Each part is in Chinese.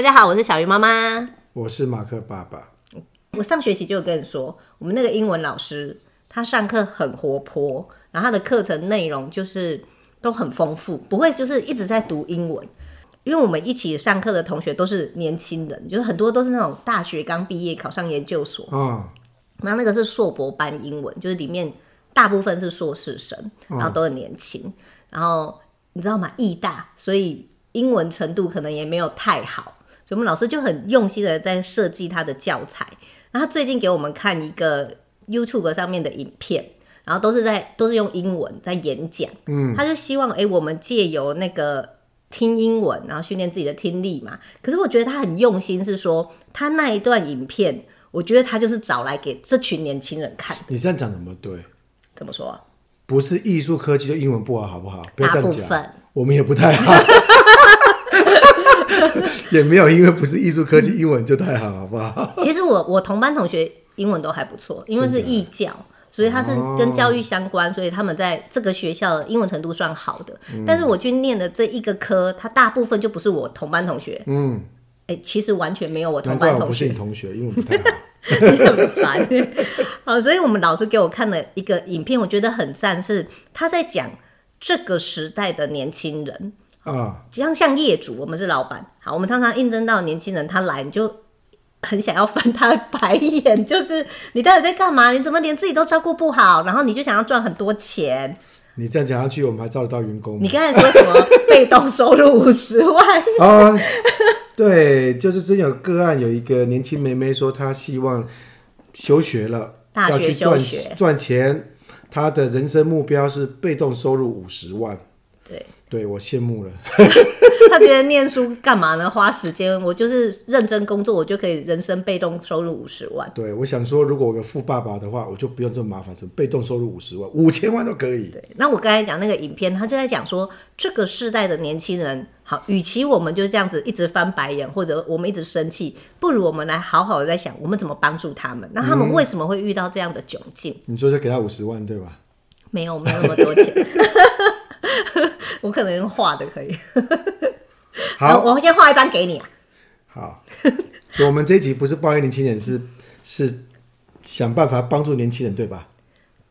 大家好，我是小鱼妈妈，我是马克爸爸。我上学期就有跟你说，我们那个英文老师他上课很活泼，然后他的课程内容就是都很丰富，不会就是一直在读英文。因为我们一起上课的同学都是年轻人，就是很多都是那种大学刚毕业考上研究所嗯，然后那个是硕博班英文，就是里面大部分是硕士生，然后都很年轻，然后你知道吗？艺大，所以英文程度可能也没有太好。所以我们老师就很用心的在设计他的教材，然后他最近给我们看一个 YouTube 上面的影片，然后都是在都是用英文在演讲，嗯，他就希望哎、欸，我们借由那个听英文，然后训练自己的听力嘛。可是我觉得他很用心，是说他那一段影片，我觉得他就是找来给这群年轻人看。你这样讲怎么对？怎么说？不是艺术科技就英文不好，好不好？不要这样讲。大部分我们也不太好。也没有，因为不是艺术科技，英文就太好，好不好？其实我我同班同学英文都还不错，因为是义教，所以他是跟教育相关，所以他们在这个学校的英文程度算好的。嗯、但是我去念的这一个科，他大部分就不是我同班同学。嗯，哎、欸，其实完全没有我同班同学。不是你同学，英文不太好。你 很烦。好，所以我们老师给我看了一个影片，我觉得很赞，是他在讲这个时代的年轻人。啊，像像业主，我们是老板。好，我们常常应征到年轻人，他来你就很想要翻他的白眼，就是你到底在干嘛？你怎么连自己都照顾不好？然后你就想要赚很多钱。你这样讲下去，我们还招得到员工？你刚才说什么？被动收入五十万？啊，对，就是真有个案，有一个年轻妹妹说，她希望休学了，大学赚赚钱，她的人生目标是被动收入五十万。对。对，我羡慕了。他觉得念书干嘛呢？花时间，我就是认真工作，我就可以人生被动收入五十万。对，我想说，如果我有富爸爸的话，我就不用这么麻烦，什么被动收入五十万、五千万都可以。对，那我刚才讲那个影片，他就在讲说，这个世代的年轻人，好，与其我们就这样子一直翻白眼，或者我们一直生气，不如我们来好好的在想，我们怎么帮助他们？那他们为什么会遇到这样的窘境？嗯、你说就给他五十万，对吧？没有，没有那么多钱。我可能画的可以，好，我先画一张给你啊。好，所以我们这一集不是抱怨年轻人，是是想办法帮助年轻人，对吧？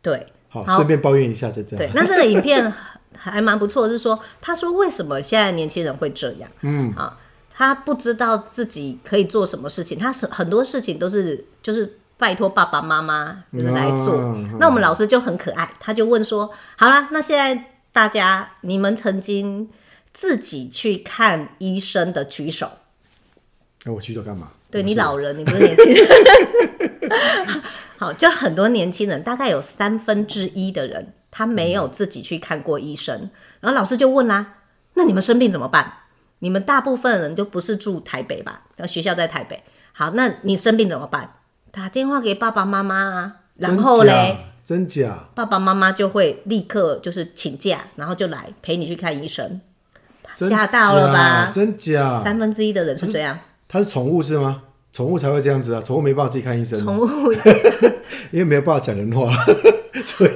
对，好，顺便抱怨一下，就这样。对，那这个影片还蛮不错，是说他说为什么现在年轻人会这样？嗯，啊，他不知道自己可以做什么事情，他是很多事情都是就是拜托爸爸妈妈就是来做。嗯，那我们老师就很可爱，他就问说：好了，那现在。大家，你们曾经自己去看医生的举手。那、欸、我举手干嘛？对，你老人，你不是年轻人。好，就很多年轻人，大概有三分之一的人，他没有自己去看过医生。嗯、然后老师就问啦、啊：“那你们生病怎么办？你们大部分人就不是住台北吧？然后学校在台北。好，那你生病怎么办？打电话给爸爸妈妈啊。然后嘞。”真假？爸爸妈妈就会立刻就是请假，然后就来陪你去看医生。吓到了吧？真假？三分之一的人是这样。他是宠物是吗？宠物才会这样子啊！宠物没办法自己看医生。宠物 因为没有办法讲人话，所以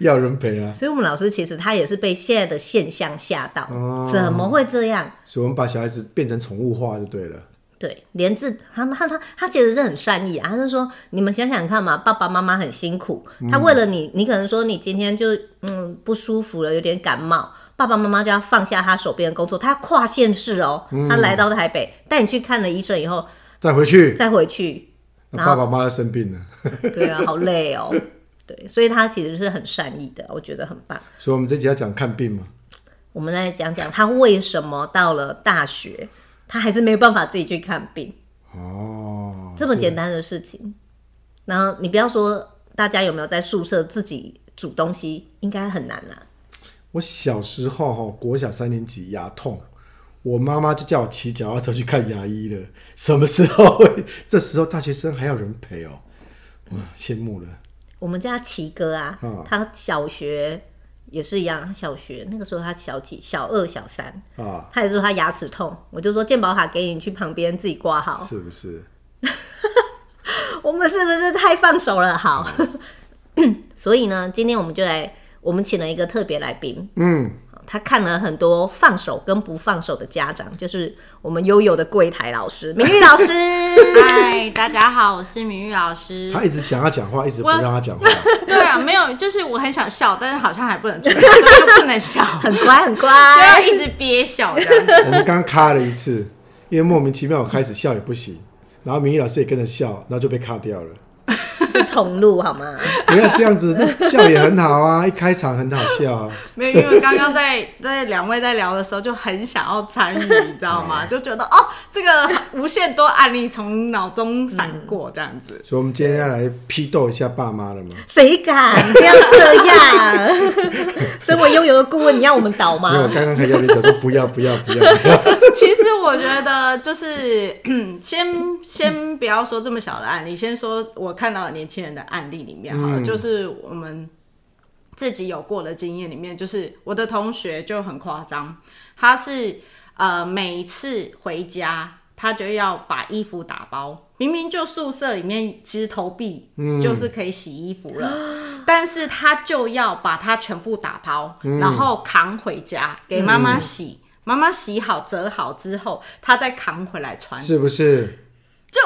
要人陪啊。所以我们老师其实他也是被现在的现象吓到，哦，怎么会这样？所以我们把小孩子变成宠物化就对了。对，连字他他他他其实是很善意啊，他是说你们想想看嘛，爸爸妈妈很辛苦，他为了你，你可能说你今天就嗯不舒服了，有点感冒，爸爸妈妈就要放下他手边的工作，他要跨县市哦，他来到台北带你去看了医生以后，再回去，再回去，那爸爸妈妈生病了，对啊，好累哦，对，所以他其实是很善意的，我觉得很棒。所以我们这集要讲看病嘛，我们来讲讲他为什么到了大学。他还是没有办法自己去看病哦，这么简单的事情。然后你不要说大家有没有在宿舍自己煮东西，应该很难啦。我小时候哈，国小三年级牙痛，我妈妈就叫我骑脚踏车去看牙医了。什么时候？这时候大学生还有人陪哦，哇，羡慕了。我们家奇哥啊，哦、他小学。也是一样，小学那个时候他小几，小二、小三。啊，他也是说他牙齿痛，我就说健保卡给你去旁边自己挂号，是不是？我们是不是太放手了？好，嗯、所以呢，今天我们就来，我们请了一个特别来宾，嗯，他看了很多放手跟不放手的家长，就是我们悠悠的柜台老师明玉老师。嗨，大家好，我是明玉老师。他一直想要讲话，一直不让他讲话。对啊，没有，就是我很想笑，但是好像还不能出来，就不能笑，很乖很乖，就要一直憋笑这样子。我们刚卡了一次，因为莫名其妙我开始笑也不行，然后明玉老师也跟着笑，然后就被卡掉了。是重录好吗？不要这样子，笑也很好啊，一开场很好笑啊。没有，因为刚刚在在两位在聊的时候就很想要参与，你知道吗？就觉得哦，这个无限多案例从脑中闪过这样子。所以，我们今天要来批斗一下爸妈了吗？谁敢？不要这样！身为拥有的顾问，你要我们倒吗？没有，我刚刚还要你讲说不要不要不要。不要不要 其实我觉得就是，先先不要说这么小的案例，先说我看到的年轻人的案例里面哈，就是我们自己有过的经验里面，就是我的同学就很夸张，他是呃每次回家他就要把衣服打包，明明就宿舍里面其实投币就是可以洗衣服了，嗯、但是他就要把它全部打包，嗯、然后扛回家给妈妈洗，妈妈、嗯、洗好折好之后，他再扛回来穿，是不是？就。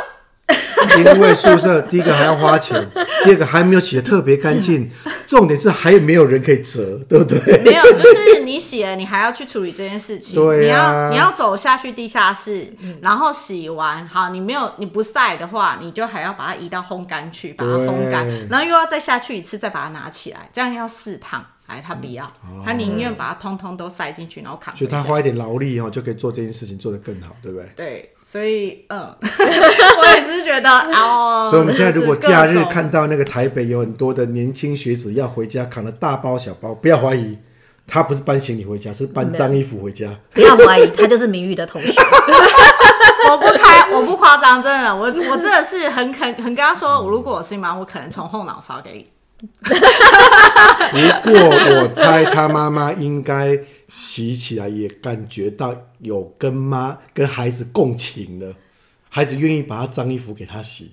因为宿舍第一个还要花钱，第二个还没有洗的特别干净，重点是还有没有人可以折，对不对？没有，就是你洗了，你还要去处理这件事情。对、啊，你要你要走下去地下室，然后洗完，好，你没有你不晒的话，你就还要把它移到烘干去，把它烘干，然后又要再下去一次，再把它拿起来，这样要四趟。哎，他不要，嗯、他宁愿把它通通都塞进去，然后扛。所以他花一点劳力哦，就可以做这件事情做得更好，对不对？对，所以嗯，我也是觉得 哦。所以我们现在如果假日看到那个台北有很多的年轻学子要回家，扛了大包小包，不要怀疑，他不是搬行李回家，是搬脏衣服回家。不要怀疑，他就是明玉的同学。我不开，我不夸张，真的，我我真的是很肯很跟他说，我如果我是你妈，我可能从后脑勺给。不过我猜他妈妈应该洗起来也感觉到有跟妈跟孩子共情了，孩子愿意把他脏衣服给他洗，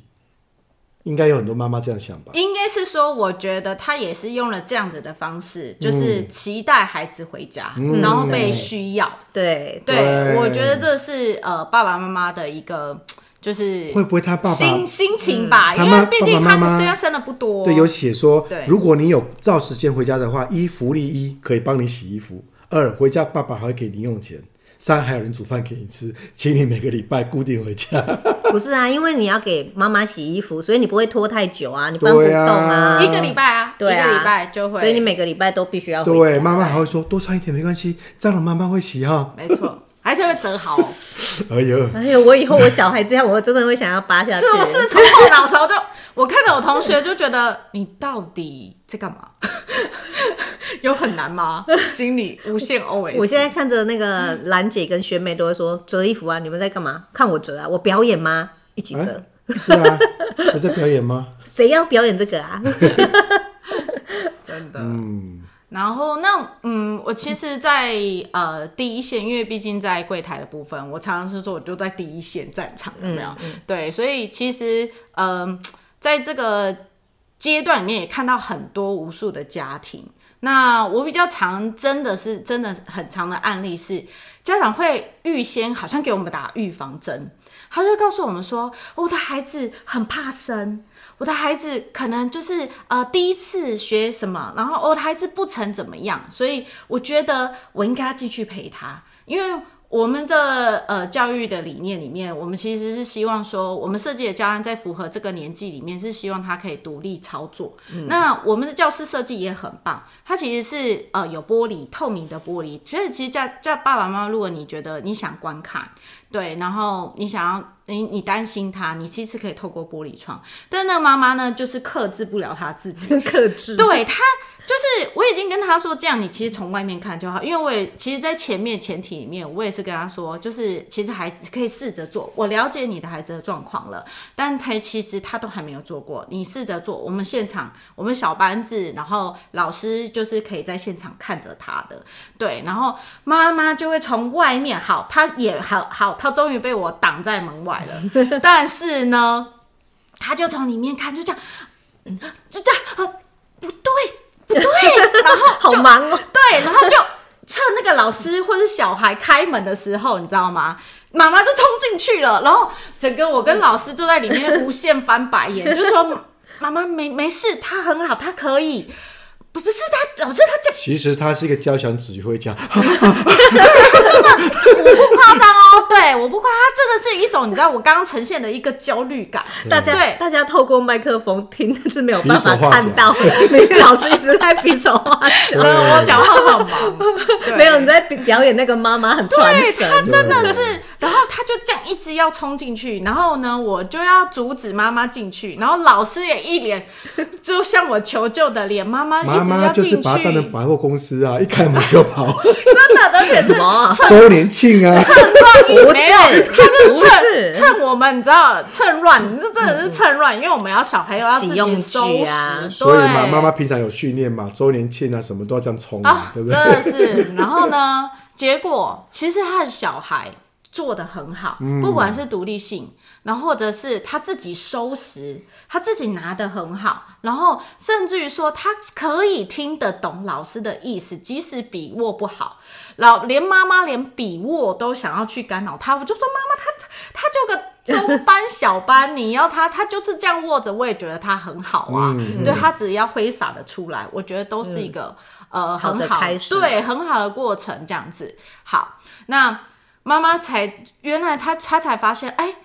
应该有很多妈妈这样想吧？应该是说，我觉得他也是用了这样子的方式，就是期待孩子回家，嗯、然后被需要。嗯、对对，对我觉得这是呃爸爸妈妈的一个。就是会不会他爸爸心心情吧？因为毕竟他们生生的不多。对，有写说，如果你有照时间回家的话，一福利一可以帮你洗衣服，二回家爸爸还会给零用钱，三还有人煮饭给你吃，请你每个礼拜固定回家。不是啊，因为你要给妈妈洗衣服，所以你不会拖太久啊，你搬不动啊，一个礼拜啊，对啊，一个礼拜就会，所以你每个礼拜都必须要回家。对，妈妈还会说多穿一点没关系，脏了妈妈会洗哈。没错。还是会折好。哎呦，哎呦，我以后我小孩这样，我真的会想要扒下去。是我是从后脑勺就？我看着我同学就觉得，你到底在干嘛？有很难吗？心里无限 OS。我现在看着那个兰姐跟学妹都会说折衣服啊，你们在干嘛？看我折啊，我表演吗？一起折。是啊，我在表演吗？谁要表演这个啊？真的。嗯。然后那嗯，我其实在，在呃第一线，因为毕竟在柜台的部分，我常常是说我就在第一线战场，有没有？嗯嗯、对，所以其实嗯、呃，在这个阶段里面也看到很多无数的家庭。那我比较常真的是真的很长的案例是，家长会预先好像给我们打预防针，他就告诉我们说，我的孩子很怕生。我的孩子可能就是呃第一次学什么，然后我的孩子不成怎么样，所以我觉得我应该要继续陪他，因为我们的呃教育的理念里面，我们其实是希望说，我们设计的教案在符合这个年纪里面，是希望他可以独立操作。嗯、那我们的教室设计也很棒，它其实是呃有玻璃透明的玻璃，所以其实叫叫爸爸妈妈，如果你觉得你想观看。对，然后你想要你你担心他，你其实可以透过玻璃窗，但那个妈妈呢，就是克制不了他自己，克制。对他。就是我已经跟他说，这样你其实从外面看就好，因为我也其实，在前面前提里面，我也是跟他说，就是其实孩子可以试着做。我了解你的孩子的状况了，但他其实他都还没有做过，你试着做。我们现场，我们小班子，然后老师就是可以在现场看着他的，对，然后妈妈就会从外面，好，他也好好，他终于被我挡在门外了，但是呢，他就从里面看，就这样，就这样，啊，不对。对，然后好忙哦。对，然后就趁那个老师或者小孩开门的时候，你知道吗？妈妈就冲进去了，然后整个我跟老师就在里面无限翻白眼，就说妈妈没没事，他很好，他可以。不是他，老师他讲，其实他是一个交响指挥家，真的，我不夸张哦，对，我不夸，他真的是一种，你知道，我刚刚呈现的一个焦虑感。大家对，大家透过麦克风听是没有办法看到，美玉老师一直在比手画脚，我讲话好忙，没有你在表演那个妈妈很传神，他真的是，然后他就这样一直要冲进去，然后呢，我就要阻止妈妈进去，然后老师也一脸就向我求救的脸，妈妈一直。妈就是把他当成百货公司啊，一开门就跑。真的，而且什么周年庆啊？趁乱不是，他就是趁趁我们，你知道，趁乱，你这真的是趁乱，因为我们要小朋友要自己收拾啊。所以嘛，妈妈平常有训练嘛，周年庆啊，什么都要这样冲啊，对不对？真的是。然后呢，结果其实他的小孩做的很好，不管是独立性。然后或者是他自己收拾，他自己拿得很好，然后甚至于说他可以听得懂老师的意思，即使笔握不好，老连妈妈连笔握都想要去干扰他，我就说妈妈他他就个中班小班，你要他他就是这样握着，我也觉得他很好啊，嗯、对他只要挥洒的出来，我觉得都是一个、嗯、呃很好，好对很好的过程这样子。好，那妈妈才原来他他才发现哎。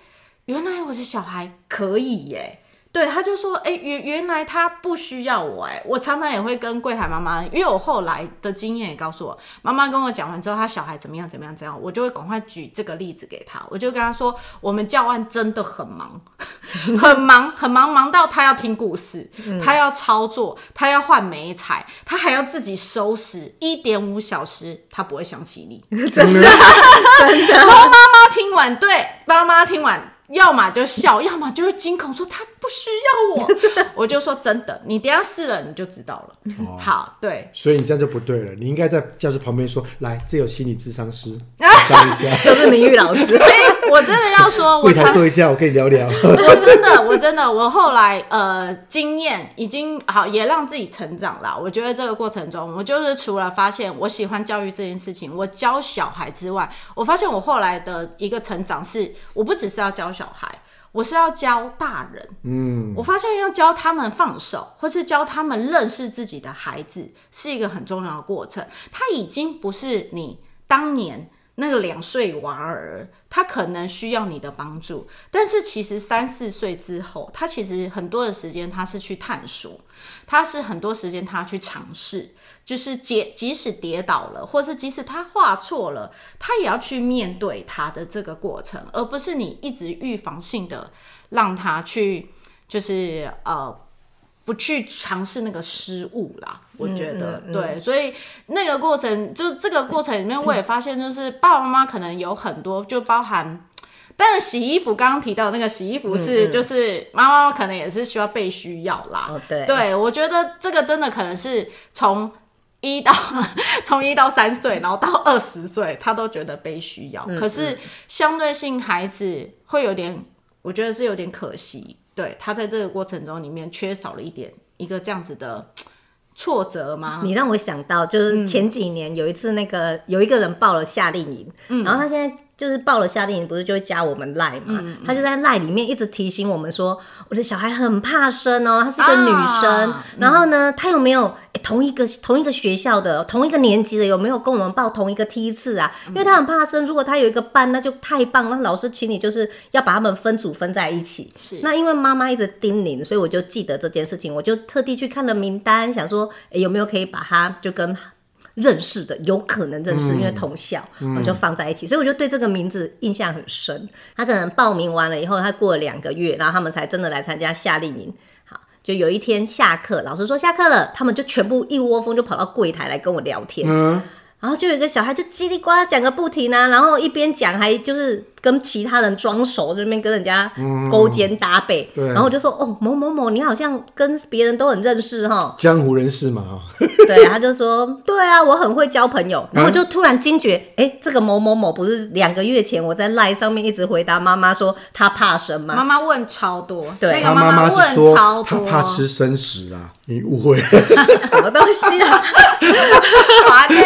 原来我的小孩可以耶，对，他就说，哎，原原来他不需要我，哎，我常常也会跟柜台妈妈，因为我后来的经验也告诉我，妈妈跟我讲完之后，他小孩怎么样怎么样怎样，我就会赶快举这个例子给他，我就跟他说，我们教案真的很忙，很忙，很忙，忙到他要听故事，他要操作，他要换眉彩，他还要自己收拾，一点五小时他不会想起你，真的，真的。然后妈妈听完，对，妈妈听完。要么就笑，要么就是惊恐说他不需要我，我就说真的，你等下试了你就知道了。哦、好，对，所以你这样就不对了，你应该在教室旁边说，来，这有心理智商师，上一下，就是明玉老师。所 以我真的要说，我柜台坐一下，我可以聊聊。我真的，我真的，我后来呃经验已经好，也让自己成长了。我觉得这个过程中，我就是除了发现我喜欢教育这件事情，我教小孩之外，我发现我后来的一个成长是，我不只是要教小孩，我是要教大人。嗯，我发现要教他们放手，或是教他们认识自己的孩子，是一个很重要的过程。他已经不是你当年那个两岁娃儿，他可能需要你的帮助，但是其实三四岁之后，他其实很多的时间他是去探索，他是很多时间他去尝试。就是即即使跌倒了，或是即使他画错了，他也要去面对他的这个过程，而不是你一直预防性的让他去，就是呃不去尝试那个失误啦。我觉得、嗯嗯嗯、对，所以那个过程就这个过程里面，我也发现就是爸爸妈妈可能有很多，就包含，但是洗衣服刚刚提到那个洗衣服是，就是妈妈可能也是需要被需要啦。哦、对，对我觉得这个真的可能是从。一到 从一到三岁，然后到二十岁，他都觉得被需要。嗯、可是相对性，孩子会有点，我觉得是有点可惜。对，他在这个过程中里面缺少了一点一个这样子的挫折吗？你让我想到，就是前几年有一次，那个、嗯、有一个人报了夏令营，嗯、然后他现在。就是报了夏令营，不是就会加我们赖嘛？他就在赖里面一直提醒我们说，我的小孩很怕生哦，她是个女生。啊、然后呢，他、嗯、有没有、欸、同一个同一个学校的同一个年级的有没有跟我们报同一个梯次啊？因为他很怕生，如果他有一个班，那就太棒了。那老师请你就是要把他们分组分在一起。是。那因为妈妈一直叮咛，所以我就记得这件事情，我就特地去看了名单，想说，欸、有没有可以把他就跟。认识的有可能认识，因为同校，我就放在一起，所以我就对这个名字印象很深。他可能报名完了以后，他过了两个月，然后他们才真的来参加夏令营。好，就有一天下课，老师说下课了，他们就全部一窝蜂就跑到柜台来跟我聊天。嗯然后就有一个小孩就叽里呱啦讲个不停啊，然后一边讲还就是跟其他人装熟，这边跟人家勾肩搭背，嗯、然后我就说哦某某某，你好像跟别人都很认识哈，江湖人士嘛，对，对，他就说，对啊，我很会交朋友。然后我就突然惊觉，哎、欸，这个某某某不是两个月前我在赖上面一直回答妈妈说他怕生吗？妈妈问超多，对，他妈妈问超多。他怕吃生食啊，你误会。了，什么东西啊？滑耶，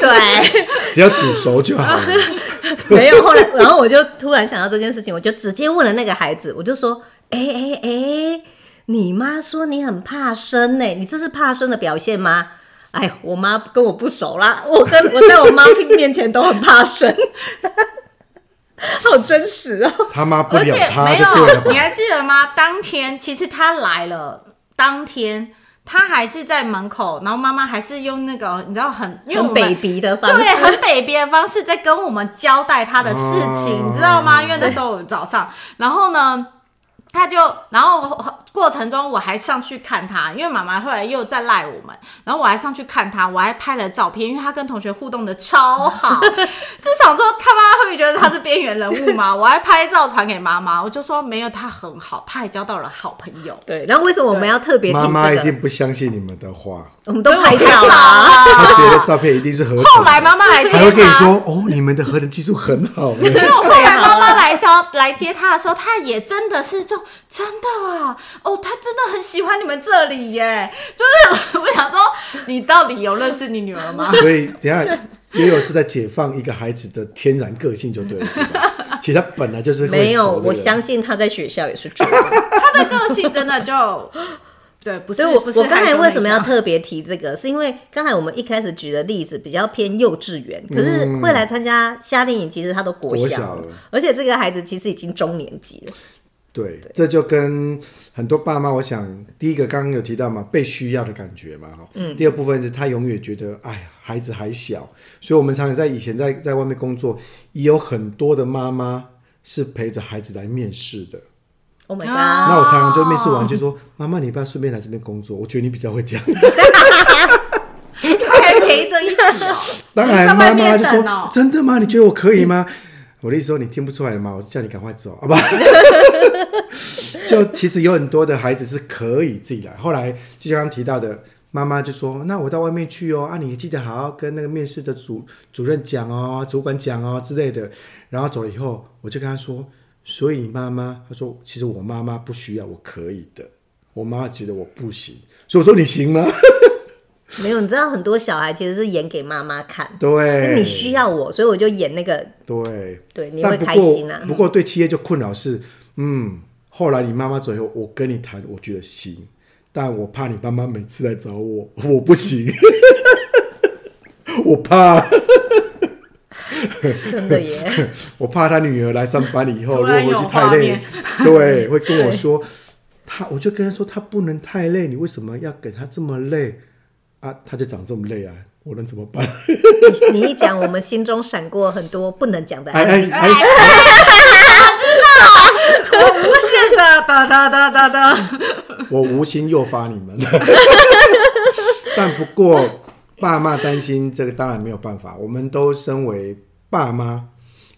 对，只要煮熟就好了。没有，后来，然后我就突然想到这件事情，我就直接问了那个孩子，我就说，哎哎哎。你妈说你很怕生呢？你这是怕生的表现吗？哎，我妈跟我不熟啦，我跟我在我妈 面前都很怕生，好真实哦。他妈不养他没有，你还记得吗？当天其实他来了，当天他还是在门口，然后妈妈还是用那个你知道很用 baby 的方式，对，很 baby 的方式在跟我们交代他的事情，哦、你知道吗？因为那时候早上，然后呢？他就，然后过程中我还上去看他，因为妈妈后来又在赖我们，然后我还上去看他，我还拍了照片，因为他跟同学互动的超好，就想说他妈会不会觉得他是边缘人物嘛？我还拍照传给妈妈，我就说没有，他很好，他也交到了好朋友。对，然后为什么我们要特别？妈妈一定不相信你们的话，我们都拍照了，他觉得照片一定是合成。后来妈妈来接他，还会跟你说哦，你们的合成技术很好。没有，后来妈妈来 交来接他的时候，他也真的是就。真的啊，哦，他真的很喜欢你们这里耶，就是 我想说，你到底有认识你女儿吗？所以等下也有是在解放一个孩子的天然个性就对了，是吧？其实他本来就是没有，我相信他在学校也是这样，他的个性真的就对，不是我不是。我刚才为什么要特别提这个？是因为刚才我们一开始举的例子比较偏幼稚园，可是会来参加夏令营，其实他都国小，国小了，而且这个孩子其实已经中年级了。对，这就跟很多爸妈，我想第一个刚刚有提到嘛，被需要的感觉嘛，哈。嗯。第二部分是他永远觉得，哎呀，孩子还小，所以我们常常在以前在在外面工作，也有很多的妈妈是陪着孩子来面试的。Oh my god！那我常常就面试完就说，妈妈，你不要顺便来这边工作，我觉得你比较会讲。他还陪着一起哦。当然，妈妈就说，真的吗？你觉得我可以吗？我的意思说，你听不出来吗？我叫你赶快走，好吧？就其实有很多的孩子是可以自己来。后来就像刚刚提到的，妈妈就说：“那我到外面去哦，啊，你记得好好跟那个面试的主主任讲哦，主管讲哦之类的。”然后走了以后，我就跟他说：“所以妈妈，他说其实我妈妈不需要，我可以的。我妈妈觉得我不行，所以我说你行吗？”没有，你知道很多小孩其实是演给妈妈看。对，你需要我，所以我就演那个。对，对，你会开心啊。不过，不过对企业就困扰是，嗯。后来你妈妈走以后，我跟你谈，我觉得行，但我怕你妈妈每次来找我，我不行，我怕，真的耶，我怕他女儿来上班以后，如果回去太累，对，会跟我说，他，我就跟他说，他不能太累，你为什么要给他这么累啊？他就长这么累啊，我能怎么办？你一讲，我们心中闪过很多不能讲的案例。哎哎 哎我无限的哒哒哒哒哒，我无心诱发你们，但不过爸妈担心这个当然没有办法。我们都身为爸妈，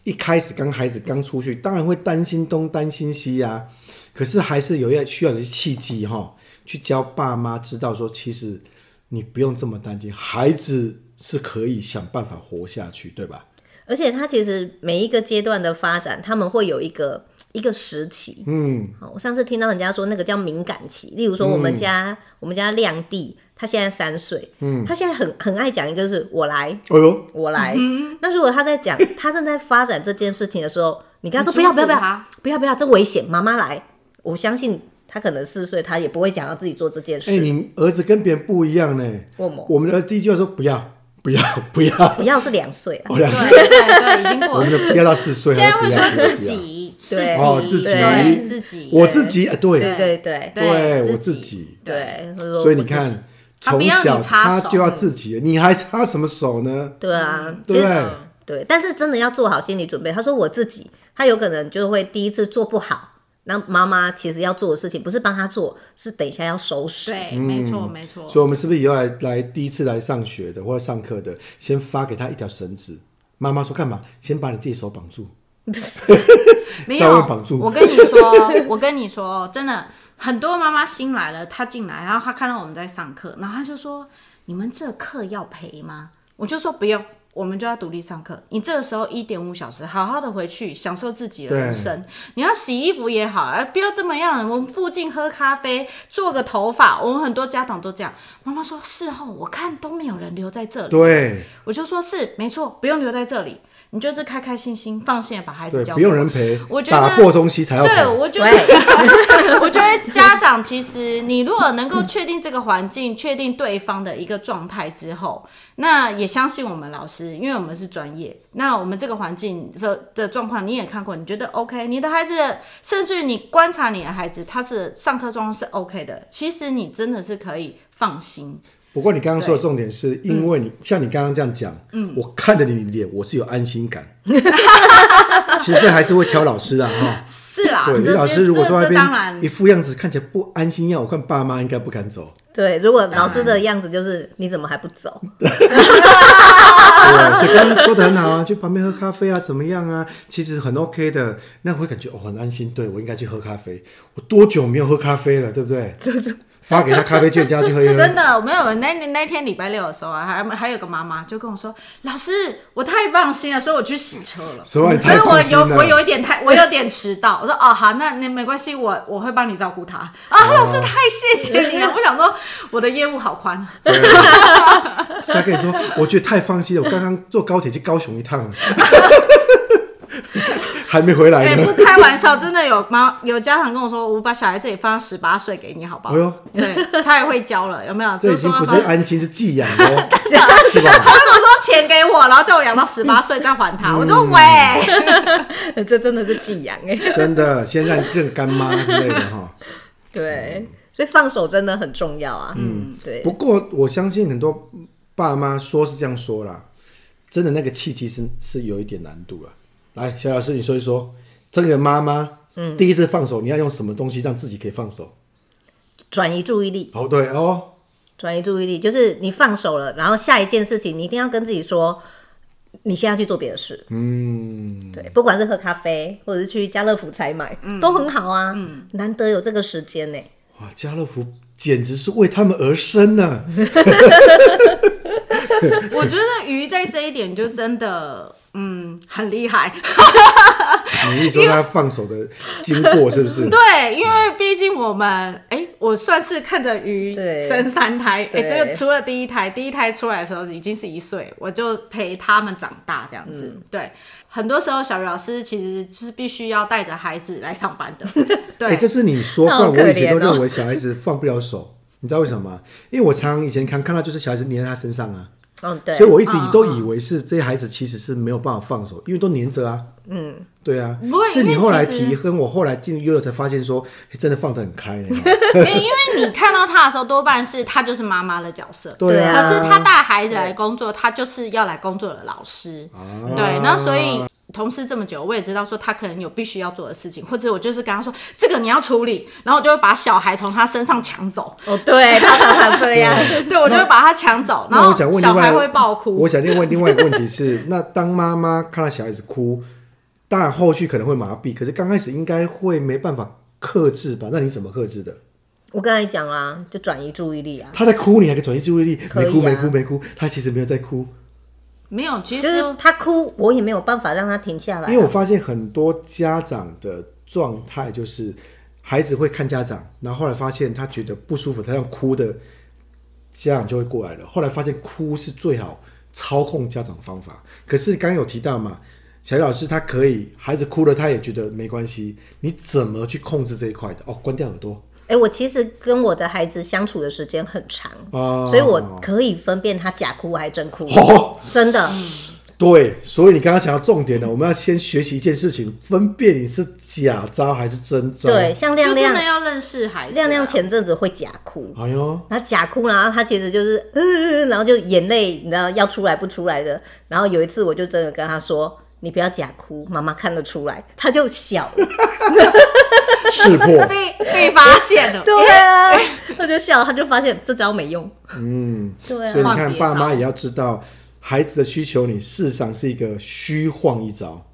一开始刚孩子刚出去，当然会担心东担心西呀、啊。可是还是有要需要有契机哈，去教爸妈知道说，其实你不用这么担心，孩子是可以想办法活下去，对吧？而且他其实每一个阶段的发展，他们会有一个一个时期。嗯，好，我上次听到人家说那个叫敏感期。例如说，我们家、嗯、我们家亮弟，他现在三岁，嗯，他现在很很爱讲一个是“我来”，哎呦，我来。嗯、那如果他在讲他正在发展这件事情的时候，你跟他说不要不要不要不要不要，这危险，妈妈来。我相信他可能四岁，他也不会想要自己做这件事。哎、欸，你儿子跟别人不一样呢。我们我们的第一句话说不要。不要不要不要是两岁啊，两岁对对对，已经过了。我们不要到四岁，现在会说自己，对哦自己自己，我自己，对对对对对，我自己，对。所以你看，从小他就要自己，你还插什么手呢？对啊，对对。但是真的要做好心理准备。他说我自己，他有可能就会第一次做不好。那妈妈其实要做的事情不是帮他做，是等一下要收拾。对，没错，没错。所以，我们是不是以后来来第一次来上学的或者上课的，先发给他一条绳子？妈妈说干嘛？先把你自己手绑住。没有绑住。我跟你说，我跟你说，真的很多妈妈新来了，她进来，然后她看到我们在上课，然后她就说。你们这课要赔吗？我就说不用。我们就要独立上课。你这个时候一点五小时，好好的回去享受自己的人生。你要洗衣服也好，啊，不要这么样。我们附近喝咖啡，做个头发。我们很多家长都这样。妈妈说，事后我看都没有人留在这里。对，我就说是没错，不用留在这里。你就是开开心心、放心的把孩子教，不用人陪。我觉得打破东西才要对，我觉得，我觉得家长其实，你如果能够确定这个环境，确定对方的一个状态之后，那也相信我们老师，因为我们是专业。那我们这个环境的的状况你也看过，你觉得 OK？你的孩子，甚至于你观察你的孩子，他是上课状况是 OK 的，其实你真的是可以放心。不过你刚刚说的重点是因为你、嗯、像你刚刚这样讲，嗯，我看着你脸，我是有安心感。其实这还是会挑老师啊，哈，是啦。对，老师如果说那边一副样子看起来不安心样，我看爸妈应该不敢走。对，如果老师的样子就是你怎么还不走？对，所以刚刚说的很好啊，去旁边喝咖啡啊，怎么样啊？其实很 OK 的，那我会感觉哦很安心。对，我应该去喝咖啡，我多久没有喝咖啡了，对不对？就是。发给他咖啡券，叫他去喝一喝。真的没有，那那天礼拜六的时候啊，还还有个妈妈就跟我说：“老师，我太放心了，所以我去洗车了。”所以我有我有一点太，我有点迟到。我说：“哦，好，那那没关系，我我会帮你照顾他。”啊，老师太谢谢你了。我想说，我的业务好宽。他跟你说，我觉得太放心了。我刚刚坐高铁去高雄一趟。还没回来呢。哎、欸，不开玩笑，真的有妈有家长跟我说，我把小孩这里放到十八岁给你，好不好？哎呦，对，他也会教了，有没有？这已经不是安亲，是寄养哦，是吧？他跟我说钱给我，然后叫我养到十八 岁再还他。嗯、我说喂，这真的是寄养哎，真的，先让认干妈之类的哈。对，所以放手真的很重要啊。嗯，对。不过我相信很多爸妈说是这样说啦，真的那个契机是是有一点难度了。来，小老师，你说一说，这个妈妈，嗯，第一次放手，你要用什么东西让自己可以放手？转移注意力。哦，对哦，转移注意力就是你放手了，然后下一件事情，你一定要跟自己说，你现在去做别的事。嗯，对，不管是喝咖啡，或者是去家乐福采买，嗯，都很好啊。嗯，难得有这个时间呢。哇，家乐福简直是为他们而生呢，啊。我觉得鱼在这一点就真的。嗯，很厉害。你一说他放手的经过是不是？对，因为毕竟我们，哎、欸，我算是看着鱼生三胎，哎、欸，这个除了第一胎，第一胎出来的时候已经是一岁，我就陪他们长大这样子。嗯、对，很多时候小鱼老师其实就是必须要带着孩子来上班的。对，这是你说，不然我以前都认为小孩子放不了手，你知道为什么吗？因为我常常以前看看到就是小孩子黏在他身上啊。嗯，对，所以我一直都以为是这些孩子其实是没有办法放手，因为都黏着啊。嗯，对啊，是你后来提，跟我后来进幼儿才发现说，真的放得很开。因为你看到他的时候，多半是他就是妈妈的角色。对啊，可是他带孩子来工作，他就是要来工作的老师。对，那所以。同事这么久，我也知道说他可能有必须要做的事情，或者我就是跟他说这个你要处理，然后我就会把小孩从他身上抢走。哦，对，他常常这样，对，我就会把他抢走，然后小孩会爆哭。我想另外另外一个问题是，那当妈妈看到小孩子哭，当然后续可能会麻痹，可是刚开始应该会没办法克制吧？那你怎么克制的？我刚才讲啦，就转移注意力啊。他在哭，你还可以转移注意力，啊、没哭没哭没哭，他其实没有在哭。没有，其实就是他哭，我也没有办法让他停下来啊。因为我发现很多家长的状态就是，孩子会看家长，然后后来发现他觉得不舒服，他要哭的家长就会过来了。后来发现哭是最好操控家长的方法。可是刚刚有提到嘛，小雨老师他可以，孩子哭了他也觉得没关系。你怎么去控制这一块的？哦，关掉耳朵。哎、欸，我其实跟我的孩子相处的时间很长，哦、所以我可以分辨他假哭还是真哭，哦、真的。对，所以你刚刚讲到重点了，我们要先学习一件事情，分辨你是假招还是真招。对，像亮亮，真的要认识孩子、啊。亮亮前阵子会假哭，哎呦，他假哭，然后他其实就是嗯，然后就眼泪，你知道要出来不出来的。然后有一次，我就真的跟他说。你不要假哭，妈妈看得出来，他就笑了，识破被被发现了，对啊，他就笑，他就发现这招没用，嗯，对啊，所以你看，爸妈也要知道孩子的需求，你事实上是一个虚晃一招，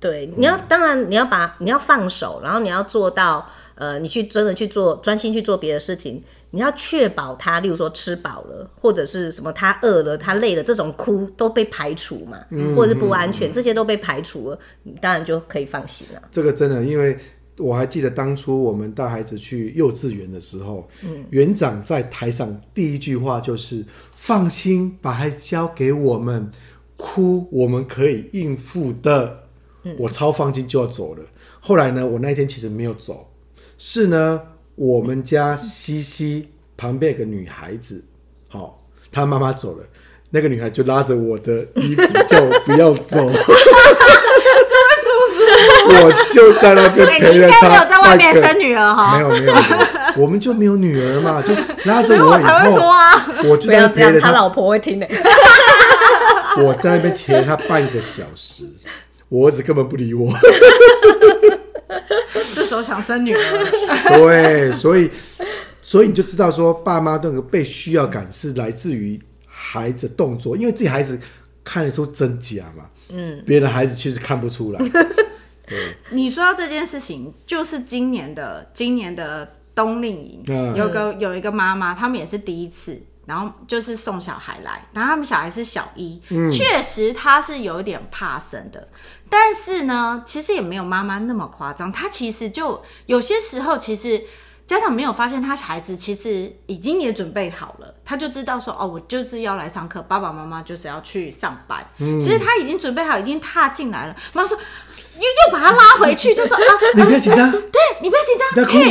对，你要当然你要把你要放手，然后你要做到，呃，你去真的去做，专心去做别的事情，你要确保他，例如说吃饱了，或者是什么他饿了、他累了，这种哭都被排除嘛，嗯、或者是不安全、嗯，这些都被排除了，你当然就可以放心了。这个真的，因为我还记得当初我们带孩子去幼稚园的时候，嗯，园长在台上第一句话就是：“放心，把孩子交给我们，哭我们可以应付的。嗯”我超放心就要走了。后来呢，我那一天其实没有走，是呢。我们家西西旁边有个女孩子，好、哦，她妈妈走了，那个女孩就拉着我的衣服叫我不要走。这位叔叔，我就在那边陪着她。没有在外面生女儿哈？没有没有，我们就没有女儿嘛，就拉着我以后。所以我才会说啊，我就在那边陪着他老婆会听的。我在那边陪他半个小时，我儿子根本不理我。这时候想生女儿，对，所以，所以你就知道说，爸妈那个被需要感是来自于孩子动作，因为自己孩子看得出真假嘛，嗯，别的孩子其实看不出来。对，你说到这件事情，就是今年的今年的冬令营，嗯，有个有一个妈妈，他们也是第一次。然后就是送小孩来，然后他们小孩是小一，嗯，确实他是有一点怕生的，但是呢，其实也没有妈妈那么夸张。他其实就有些时候，其实家长没有发现他孩子其实已经也准备好了，他就知道说哦，我就是要来上课，爸爸妈妈就是要去上班，嗯，其实他已经准备好，已经踏进来了。妈妈说。又又把他拉回去，就说啊，你不要紧张，对，你不要紧张，可以，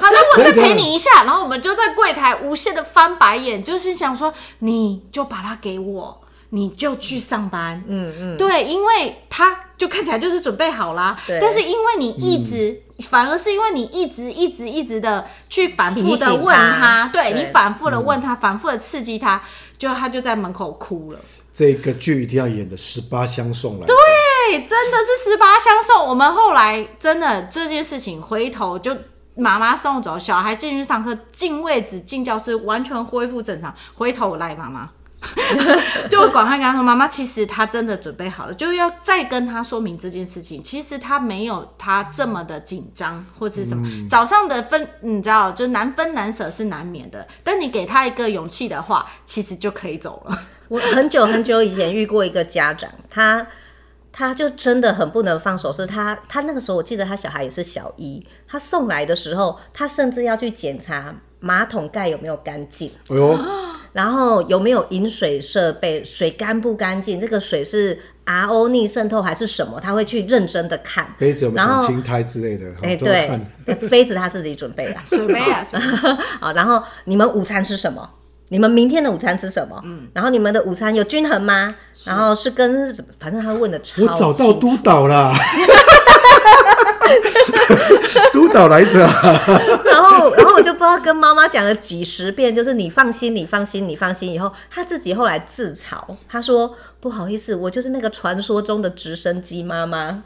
好，那我再陪你一下。然后我们就在柜台无限的翻白眼，就是想说，你就把它给我，你就去上班。嗯嗯，对，因为他就看起来就是准备好啦。但是因为你一直、嗯，反而是因为你一直一直一直的去反复的问他，他对，对你反复的问他，嗯、反复的刺激他，就他就在门口哭了。这个剧一定要演的十八相送来。对。对，真的是十八相送。我们后来真的这件事情，回头就妈妈送走小孩进去上课，进位置进教室，完全恢复正常。回头来，妈妈 就赶快跟他说：“妈妈，其实他真的准备好了，就要再跟他说明这件事情。其实他没有他这么的紧张，或者什么、嗯。早上的分，你知道，就难分难舍是难免的。但你给他一个勇气的话，其实就可以走了。”我很久很久以前遇过一个家长，他。他就真的很不能放手，是他，他那个时候我记得他小孩也是小一，他送来的时候，他甚至要去检查马桶盖有没有干净，哎呦，然后有没有饮水设备，水干不干净，这个水是 RO 逆渗透还是什么，他会去认真的看。杯子有没有青苔之类的？哎、欸，对，杯子他自己准备啊，水杯啊，好，然后你们午餐吃什么？你们明天的午餐吃什么？嗯，然后你们的午餐有均衡吗？然后是跟反正他问的超。我找到督导了，督导来着。然后，然后我就不知道跟妈妈讲了几十遍，就是你放心，你放心，你放心。以后他自己后来自嘲，他说不好意思，我就是那个传说中的直升机妈妈。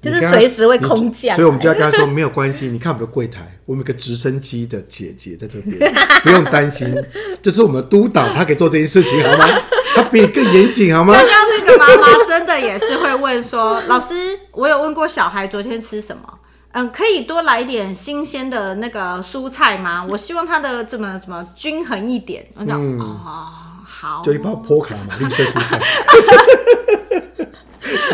就是随时会空降，所以我们就要跟他说 没有关系。你看我们的柜台，我们有个直升机的姐姐在这边，不用担心。这是我们的督导，他可以做这件事情，好吗？他比你更严谨，好吗？刚刚那个妈妈真的也是会问说：“老师，我有问过小孩昨天吃什么？嗯，可以多来一点新鲜的那个蔬菜吗？我希望它的怎么怎么均衡一点。”我讲：“嗯、哦，好，就一包波卡嘛，绿色蔬菜。”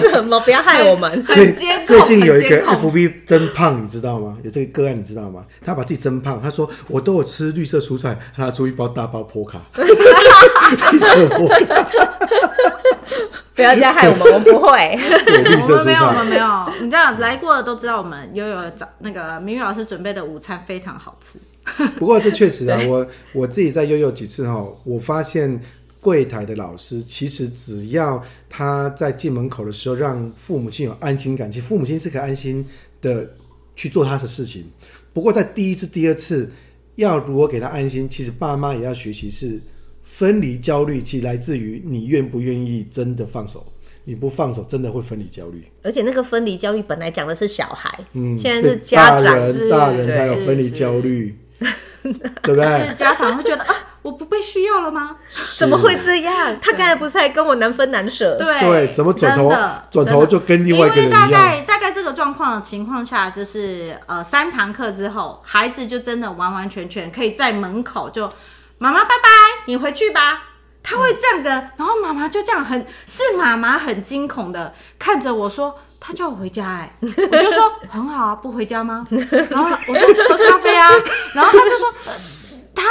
什么？不要害我们！最最近有一个 FB 增胖，你知道吗？有这个个案，你知道吗？他把自己增胖，他说我都有吃绿色蔬菜，他拿出一包大包波卡，绿色波卡。不要加害我们，我们不会。绿色蔬菜，我们没有，我们没有。你知道来过的都知道，我们悠悠早那个明玉老师准备的午餐非常好吃。不过这确实啊，我我自己在悠悠几次哈，我发现。柜台的老师其实只要他在进门口的时候让父母亲有安心感，其实父母亲是可以安心的去做他的事情。不过在第一次、第二次要如何给他安心，其实爸妈也要学习是分离焦虑，其实来自于你愿不愿意真的放手。你不放手，真的会分离焦虑。而且那个分离焦虑本来讲的是小孩，嗯，现在是家长，大人，大人才有分离焦虑，对不对？是家长会觉得啊。我不被需要了吗？怎么会这样？他刚才不是还跟我难分难舍？对对，怎么转头转头就跟另外一个人一样？因为大概大概这个状况的情况下，就是呃三堂课之后，孩子就真的完完全全可以在门口就妈妈拜拜，你回去吧。他会这样的，然后妈妈就这样很是妈妈很惊恐的看着我说，他叫我回家哎、欸，我就说很好啊，不回家吗？然后我说喝咖啡啊，然后他就说、呃、他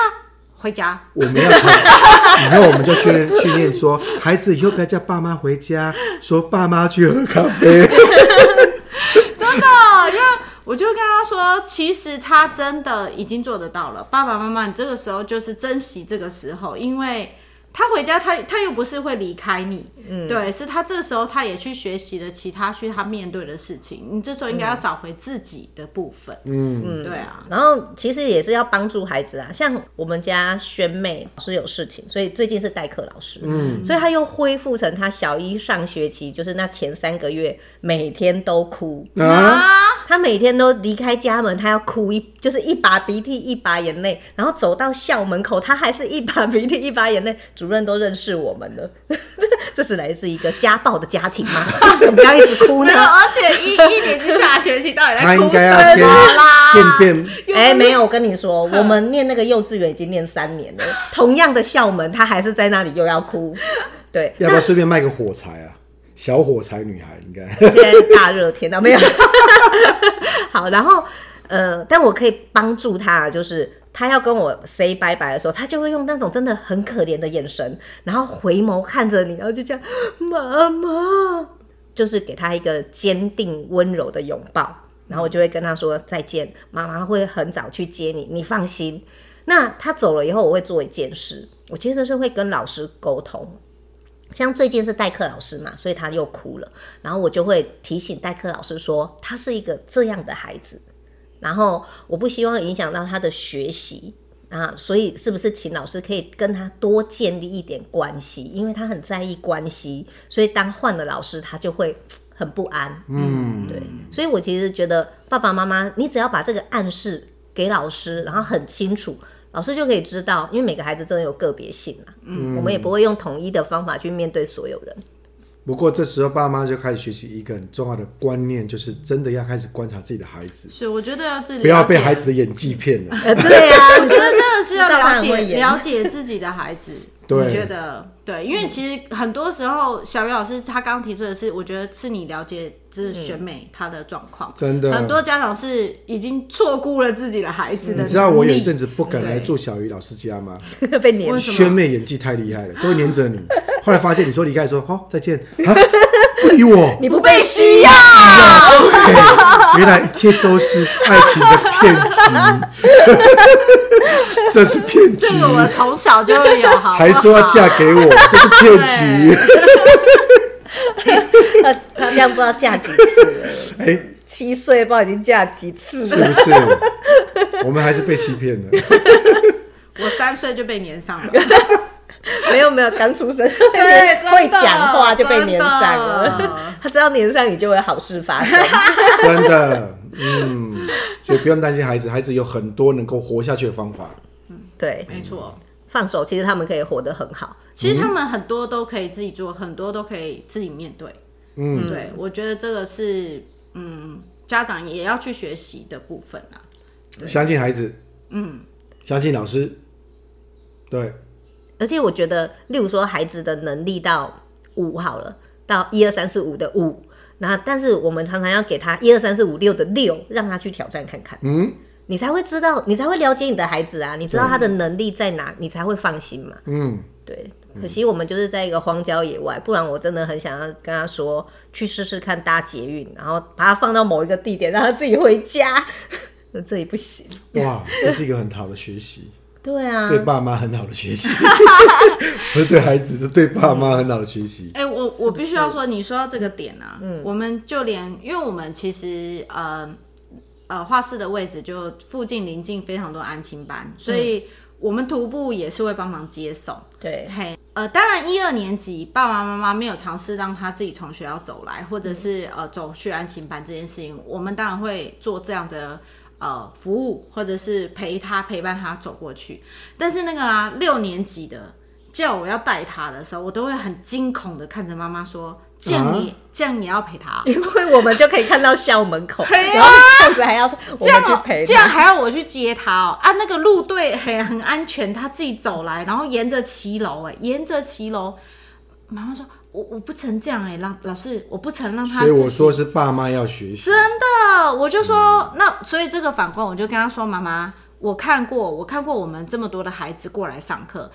回家。我们要看，以后我们就训练训练说，孩子以后不要叫爸妈回家，说爸妈去喝咖啡。我就跟他说，其实他真的已经做得到了。爸爸妈妈，你这个时候就是珍惜这个时候，因为。他回家他，他他又不是会离开你，嗯，对，是他这时候他也去学习了其他去他面对的事情。你这时候应该要找回自己的部分，嗯。嗯，对啊。然后其实也是要帮助孩子啊，像我们家萱妹老师有事情，所以最近是代课老师，嗯，所以他又恢复成他小一上学期，就是那前三个月每天都哭。啊，他每天都离开家门，他要哭一就是一把鼻涕一把眼泪，然后走到校门口，他还是一把鼻涕一把眼泪。主任都认识我们了，这是来自一个家暴的家庭吗？为什么要一直哭呢？而且一一年级下学期到底在哭什么啦？他应该要先顺便哎、欸，没有，我跟你说，我们念那个幼稚园已经念三年了，同样的校门，他还是在那里又要哭。对，要不要顺便卖个火柴啊？小火柴女孩应该现在大热天到没有？好，然后呃，但我可以帮助他，就是。他要跟我 say 拜拜的时候，他就会用那种真的很可怜的眼神，然后回眸看着你，然后就讲妈妈，就是给他一个坚定温柔的拥抱，然后我就会跟他说再见，妈妈会很早去接你，你放心。那他走了以后，我会做一件事，我其实是会跟老师沟通，像最近是代课老师嘛，所以他又哭了，然后我就会提醒代课老师说，他是一个这样的孩子。然后我不希望影响到他的学习啊，所以是不是请老师可以跟他多建立一点关系？因为他很在意关系，所以当换了老师，他就会很不安。嗯，对。所以我其实觉得爸爸妈妈，你只要把这个暗示给老师，然后很清楚，老师就可以知道。因为每个孩子真的有个别性啊，嗯，我们也不会用统一的方法去面对所有人。不过这时候爸妈就开始学习一个很重要的观念，就是真的要开始观察自己的孩子。是，我觉得要自己不要被孩子的演技骗了。呃，对啊，我觉得真的是要了解 了解自己的孩子。对，我觉得对，因为其实很多时候，小鱼老师他刚刚提出的是，我觉得是你了解就是选美他的状况。真的，很多家长是已经错估了自己的孩子的。你知道我有一阵子不敢来住小鱼老师家吗？被黏。选美演技太厉害了，都会黏着你。后来发现你说离开，说好再见，不理我，你不被需要。原来一切都是爱情的骗局，这是骗局。这个我从小就会有，好，还说要嫁给我，这是骗局。他他这样不知道嫁几次了？哎，七岁不知道已经嫁几次了，是不是？我们还是被欺骗了。我三岁就被粘上了。没有没有，刚出生对会讲话就被粘上了。他知道粘上你就会好事发生。真的，嗯，所以不用担心孩子，孩子有很多能够活下去的方法。嗯，对，没错，放手，其实他们可以活得很好。其实他们很多都可以自己做，很多都可以自己面对。嗯，对，我觉得这个是嗯，家长也要去学习的部分啊。相信孩子，嗯，相信老师，对。而且我觉得，例如说孩子的能力到五好了，到一二三四五的五，那但是我们常常要给他一二三四五六的六，让他去挑战看看，嗯，你才会知道，你才会了解你的孩子啊，你知道他的能力在哪，你才会放心嘛，嗯，对。可惜我们就是在一个荒郊野外，不然我真的很想要跟他说，去试试看搭捷运，然后把他放到某一个地点，让他自己回家，那这里不行。哇，这是一个很好的学习。对啊，对爸妈很好的学习，不是对孩子，是对爸妈很好的学习。哎、欸，我我必须要说，你说到这个点啊，嗯，我们就连，因为我们其实呃呃画室的位置就附近临近非常多安亲班，所以我们徒步也是会帮忙接送。对，嘿，呃，当然一二年级爸爸妈妈没有尝试让他自己从学校走来，或者是呃走去安亲班这件事情，我们当然会做这样的。呃服务，或者是陪他陪伴他走过去。但是那个啊六年级的叫我要带他的时候，我都会很惊恐的看着妈妈说。这样你、啊、这样你要陪他，因为我们就可以看到校门口，啊、然后这样子还要我们去陪他，这样，这样还要我去接他哦啊！那个路队很很安全，他自己走来，然后沿着骑楼哎，沿着骑楼，妈妈说我我不曾这样哎，让老师我不曾让他，所以我说是爸妈要学习，真的，我就说、嗯、那所以这个反观，我就跟他说妈妈，我看过我看过我们这么多的孩子过来上课。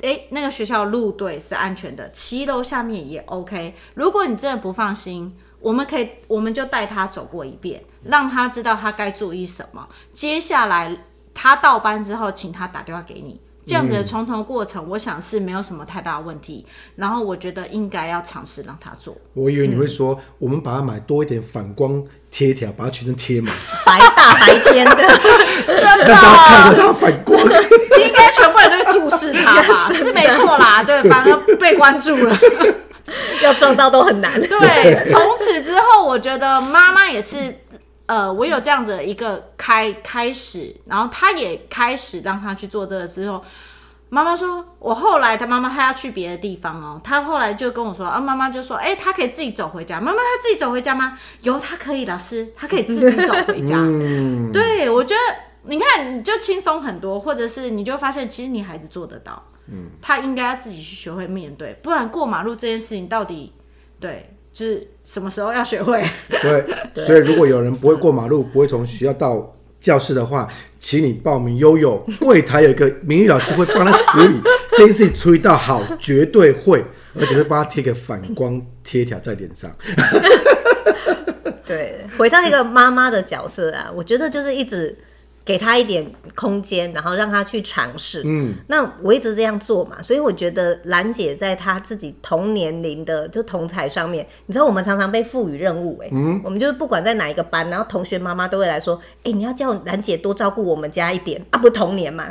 诶，那个学校路队是安全的，骑楼下面也 OK。如果你真的不放心，我们可以，我们就带他走过一遍，让他知道他该注意什么。接下来他到班之后，请他打电话给你。这样子的从头过程，我想是没有什么太大的问题。然后我觉得应该要尝试让他做。我以为你会说，嗯、我们把它买多一点反光贴条，把它全身贴满，白大白天的，让大家看到它反光。应该全部人都会注视他吧？是没错啦，对，反而被关注了，要撞到都很难。对，从此之后，我觉得妈妈也是。呃，我有这样的一个开开始，然后他也开始让他去做这个之后，妈妈说，我后来他妈妈他要去别的地方哦，他后来就跟我说，啊，妈妈就说，哎，他可以自己走回家，妈妈他自己走回家吗？有，他可以，老师，他可以自己走回家。嗯、对，我觉得你看你就轻松很多，或者是你就发现其实你孩子做得到，嗯，他应该要自己去学会面对，不然过马路这件事情到底对。就是什么时候要学会？对，所以如果有人不会过马路，不会从学校到教室的话，请你报名悠悠柜台有一个名誉老师会帮他处理这件事情，处理到好，绝对会，而且会帮他贴个反光贴条在脸上。对，回到一个妈妈的角色啊，我觉得就是一直。给他一点空间，然后让他去尝试。嗯，那我一直这样做嘛，所以我觉得兰姐在她自己同年龄的就同才上面，你知道我们常常被赋予任务、欸，哎，嗯，我们就是不管在哪一个班，然后同学妈妈都会来说，哎、欸，你要叫兰姐多照顾我们家一点啊，不同年嘛，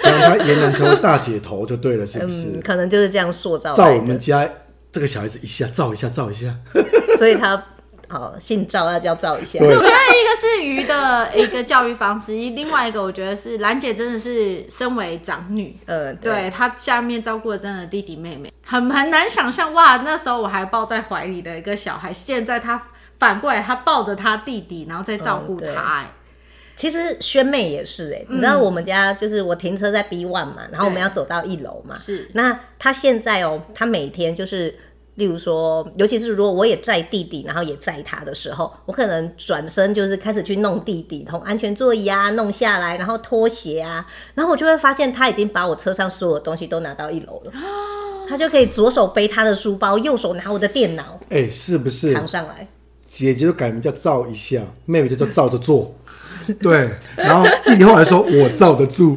这样他也能成为大姐头就对了，是不是？嗯、可能就是这样塑造。照我们家这个小孩子一下，照一下，照一下，所以他。好，姓赵，那就要赵一下。我觉得一个是鱼的 一个教育方式，另外一个我觉得是兰姐真的是身为长女，呃，对她下面照顾的真的弟弟妹妹，很很难想象哇，那时候我还抱在怀里的一个小孩，现在她反过来她抱着她弟弟，然后再照顾他。哎、嗯，其实萱妹也是哎、欸，你知道我们家就是我停车在 B one 嘛，然后我们要走到一楼嘛，是，那她现在哦、喔，她每天就是。例如说，尤其是如果我也载弟弟，然后也载他的时候，我可能转身就是开始去弄弟弟，从安全座椅啊弄下来，然后拖鞋啊，然后我就会发现他已经把我车上所有的东西都拿到一楼了，他就可以左手背他的书包，右手拿我的电脑，哎、欸，是不是？扛上来，姐姐就改名叫照一下，妹妹就叫照着做，对，然后弟弟后来说我罩得住。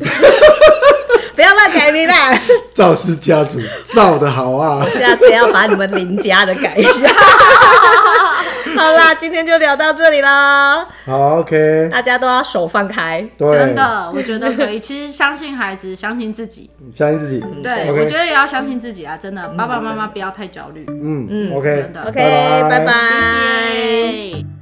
不要乱改名啦！赵氏家族造的好啊！我 下次要把你们林家的改一下。好啦，今天就聊到这里啦。好，OK。大家都要手放开，真的，我觉得可以。其实相信孩子，相信自己，相信自己。对我觉得也要相信自己啊！真的，爸爸妈妈不要太焦虑。嗯嗯，OK，真的，OK，拜拜，谢谢。